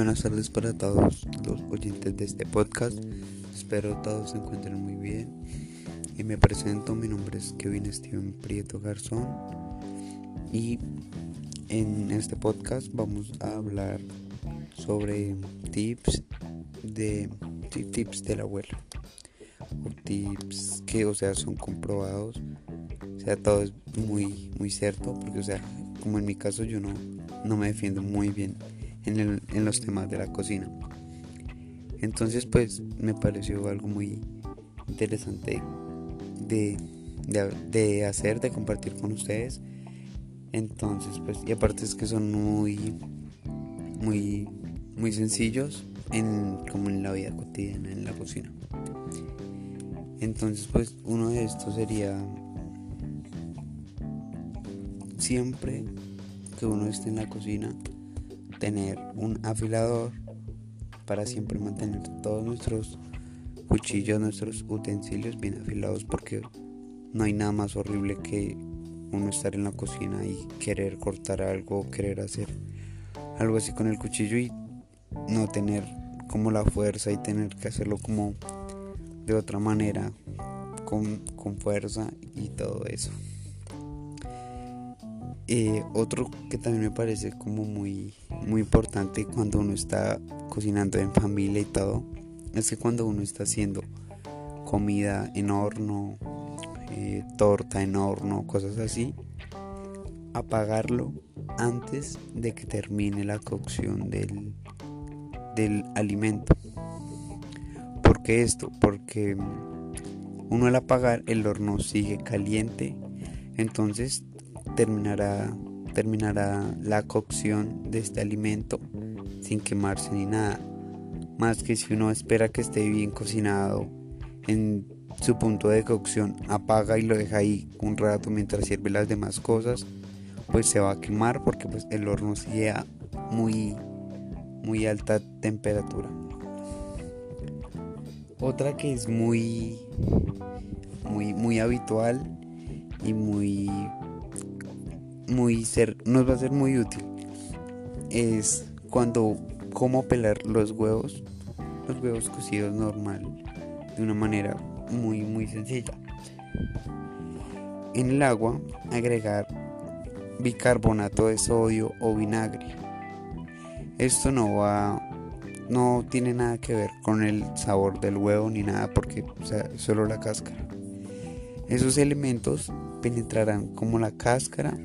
buenas tardes para todos los oyentes de este podcast. Espero todos se encuentren muy bien. Y me presento, mi nombre es Kevin Steven Prieto Garzón. Y en este podcast vamos a hablar sobre tips de tips de la abuela. O tips que, o sea, son comprobados. O sea, todo es muy, muy cierto. Porque, o sea, como en mi caso yo no, no me defiendo muy bien en, los temas de la cocina. Entonces pues me pareció algo muy interesante de, de, hacer, de compartir con ustedes. Entonces pues y aparte es que son muy muy muy sencillos en como en la vida cotidiana en la cocina. Entonces pues uno de estos sería siempre que uno esté en la cocina tener un afilador para siempre mantener todos nuestros cuchillos, nuestros utensilios bien afilados porque no hay nada más horrible que uno estar en la cocina y querer cortar algo, querer hacer algo así con el cuchillo y no tener como la fuerza y tener que hacerlo como de otra manera, con, con fuerza y todo eso. Eh, otro que también me parece como muy, muy importante cuando uno está cocinando en familia y todo, es que cuando uno está haciendo comida en horno, eh, torta en horno, cosas así, apagarlo antes de que termine la cocción del, del alimento. ¿Por qué esto? Porque uno al apagar el horno sigue caliente, entonces terminará, terminará la cocción de este alimento sin quemarse ni nada. Más que si uno espera que esté bien cocinado en su punto de cocción, apaga y lo deja ahí un rato mientras sirve las demás cosas, pues se va a quemar porque pues el horno sigue a muy, muy alta temperatura. Otra que es muy, muy, muy habitual y muy muy ser, nos va a ser muy útil es cuando cómo pelar los huevos, los huevos cocidos normal, de una manera muy muy sencilla. En el agua agregar bicarbonato de sodio o vinagre. Esto no va no tiene nada que ver con el sabor del huevo ni nada porque solo la cáscara. Esos elementos penetrarán como la cáscara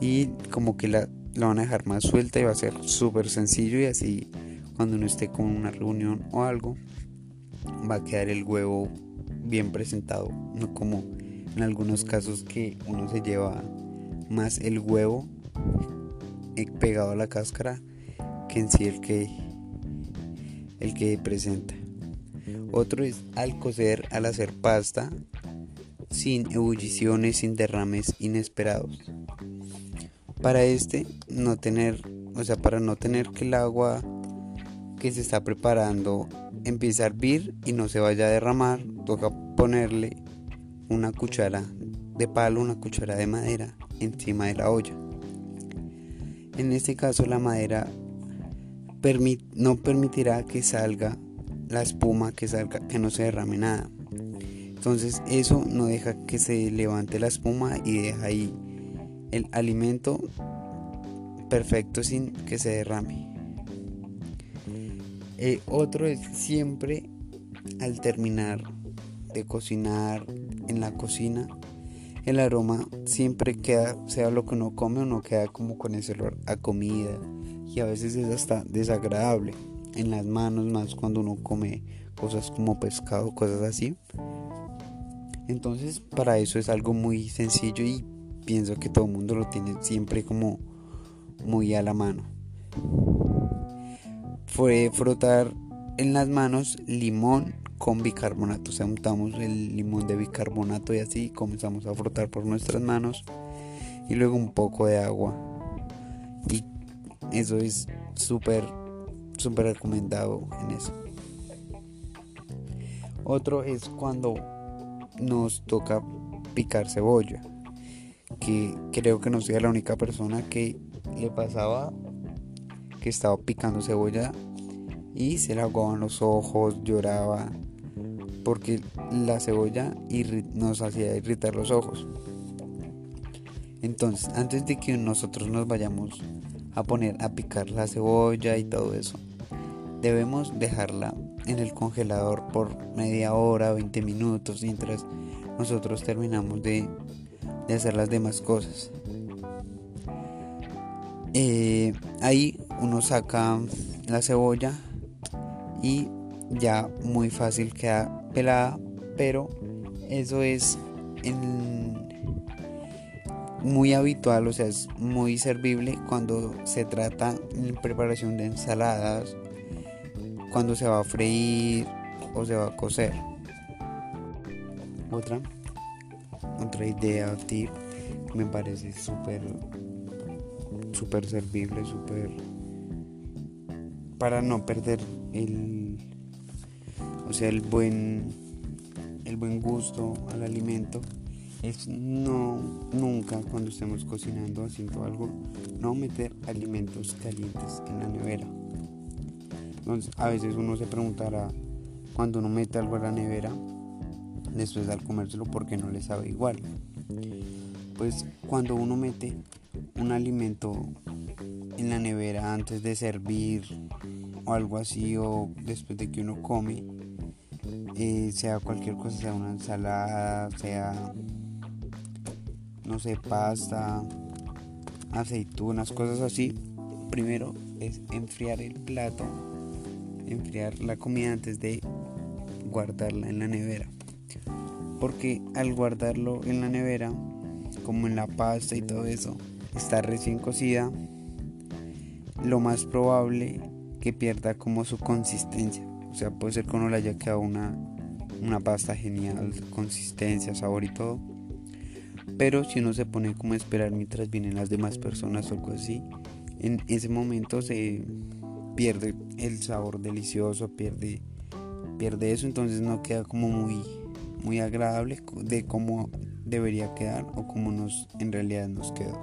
y como que la, van a dejar más suelta y va a ser súper sencillo y así cuando uno esté con una reunión o algo va a quedar el huevo bien presentado, no como en algunos casos que uno se lleva más el huevo eh, pegado a la cáscara que en sí el que el que presenta. Otro es al cocer, al hacer pasta, sin ebulliciones, sin derrames inesperados para este no tener, o sea, para no tener que el agua que se está preparando empiece a hervir y no se vaya a derramar, toca ponerle una cuchara de palo, una cuchara de madera encima de la olla. En este caso la madera no permitirá que salga la espuma, que salga, que no se derrame nada. Entonces eso no deja que se levante la espuma y deja ahí el alimento perfecto sin que se derrame. Eh, otro es siempre al terminar de cocinar en la cocina, el aroma siempre queda, sea lo que uno come, uno queda como con ese olor a comida y a veces es hasta desagradable en las manos, más cuando uno come cosas como pescado, cosas así. Entonces para eso es algo muy sencillo y pienso que todo el mundo lo tiene siempre como muy a la mano. Fue frotar en las manos limón con bicarbonato. O sea, untamos el limón de bicarbonato y así comenzamos a frotar por nuestras manos. Y luego un poco de agua. Y eso es súper, súper recomendado en eso. Otro es cuando nos toca picar cebolla que creo que no soy la única persona que le pasaba que estaba picando cebolla y se le aguaban los ojos, lloraba porque la cebolla nos hacía irritar los ojos. Entonces, antes de que nosotros nos vayamos a poner a picar la cebolla y todo eso, debemos dejarla en el congelador por media hora, 20 minutos, mientras nosotros terminamos de, hacer las demás cosas. Eh, ahí uno saca la cebolla y ya muy fácil queda pelada, pero eso es muy habitual, o sea, es muy servible cuando se trata en preparación de ensaladas, cuando se va a freír o se va a cocer. Otra, otra idea tip me parece súper, súper servible, súper para no perder el, o sea, el buen, el buen gusto al alimento. Es no nunca cuando estemos cocinando haciendo algo no meter alimentos calientes en la nevera. Entonces a veces uno se preguntará cuando uno mete algo a la nevera después de al comérselo porque no le sabe igual. Pues cuando uno mete un alimento en la nevera antes de servir o algo así o después de que uno come eh, sea cualquier cosa sea una ensalada sea no sé pasta aceitunas cosas así primero es enfriar el plato enfriar la comida antes de guardarla en la nevera porque al guardarlo en la nevera como en la pasta y todo eso está recién cocida lo más probable que pierda como su consistencia. O sea, puede ser que no le haya quedado una, una pasta genial, consistencia, sabor y todo. Pero si uno se pone como a esperar mientras vienen las demás personas o algo así, en ese momento se pierde el sabor delicioso, pierde, pierde eso, entonces no queda como muy, muy agradable de cómo debería quedar o como nos en realidad nos quedó.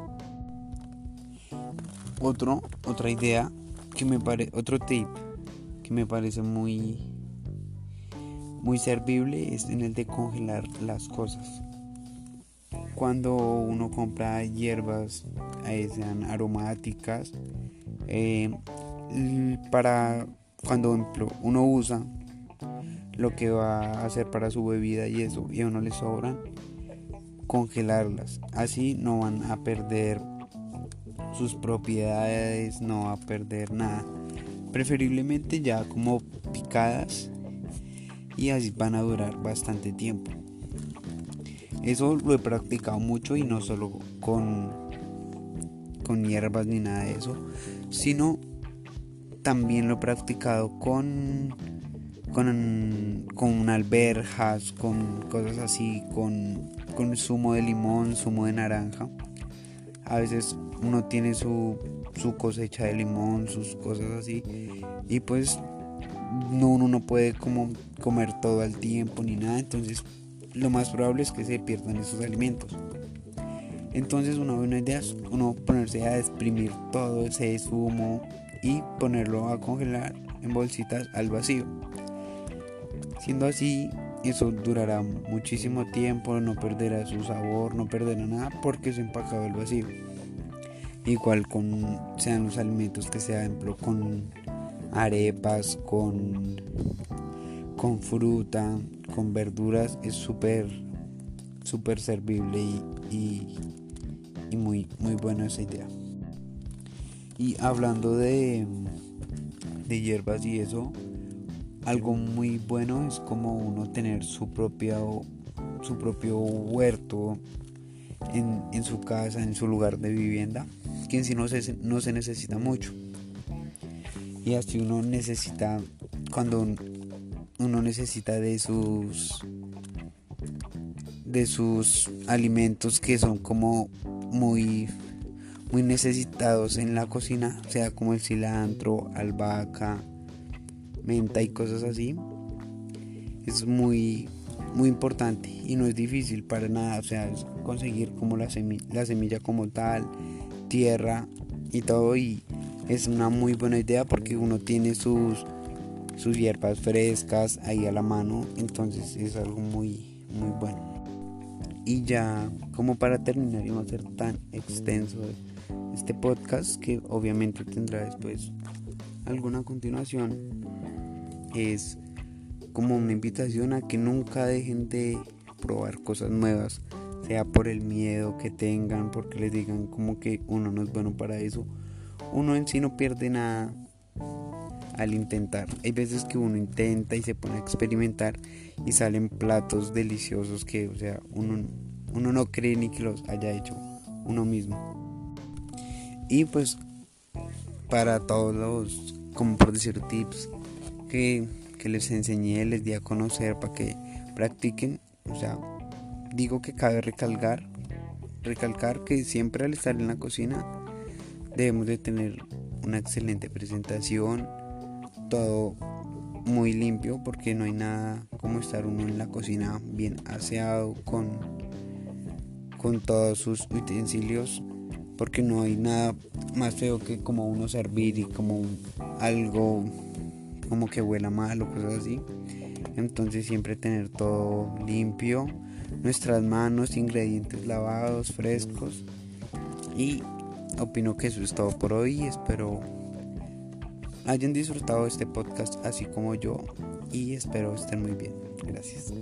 Otro, otra idea que me parece, otro tip que me parece muy, muy servible es en el de congelar las cosas. Cuando uno compra hierbas, eh, sean aromáticas, eh, para cuando uno usa lo que va a hacer para su bebida y eso, y a uno le sobran, congelarlas. Así no van a perder sus propiedades, no va a perder nada. Preferiblemente ya como picadas y así van a durar bastante tiempo. Eso lo he practicado mucho y no solo con, con hierbas ni nada de eso, sino también lo he practicado con, con, con alberjas, con cosas así, con, con zumo de limón, zumo de naranja. A veces uno tiene su, cosecha de limón, sus cosas así. Y pues no, uno no puede como comer todo al tiempo ni nada. Entonces lo más probable es que se pierdan esos alimentos. Entonces una buena idea es uno ponerse a exprimir todo ese zumo y ponerlo a congelar en bolsitas al vacío. Siendo así, eso durará muchísimo tiempo, no perderá su sabor, no perderá nada porque es empacado al vacío. Igual con sean los alimentos que sea ejemplo con arepas, con, con fruta, con verduras, es súper súper servible y, y, muy, muy buena esa idea. Y hablando de, de hierbas y eso, algo muy bueno es como uno tener su propio, su propio huerto en, en su casa, en su lugar de vivienda que en sí no se, no se necesita mucho. Y así uno necesita, cuando uno necesita de sus de sus alimentos que son como muy muy necesitados en la cocina, sea como el cilantro, albahaca, menta y cosas así. Es muy muy importante y no es difícil para nada, o sea, conseguir como la, la semilla como tal, tierra y todo y es una muy buena idea porque uno tiene sus, sus hierbas frescas ahí a la mano, entonces es algo muy, muy bueno. Y ya como para terminar y no ser tan extenso este podcast, que obviamente tendrá después alguna continuación, es como una invitación a que nunca dejen de probar cosas nuevas, sea por el miedo que tengan, porque les digan como que uno no es bueno para eso uno en sí no pierde nada al intentar. Hay veces que uno intenta y se pone a experimentar y salen platos deliciosos que, o sea, uno, uno no cree ni que los haya hecho uno mismo. Y pues para todos los, como por decir, tips que, les enseñé, les di a conocer para que practiquen, o sea, digo que cabe recalcar, recalcar que siempre al estar en la cocina Debemos de tener una excelente presentación, todo muy limpio porque no hay nada como estar uno en la cocina bien aseado con, con todos sus utensilios porque no hay nada más feo que como uno servir y como algo como que huela mal o cosas así entonces siempre tener todo limpio nuestras manos ingredientes lavados frescos y opino que eso es todo por hoy. Espero hayan disfrutado este podcast así como yo y espero estén muy bien. Gracias.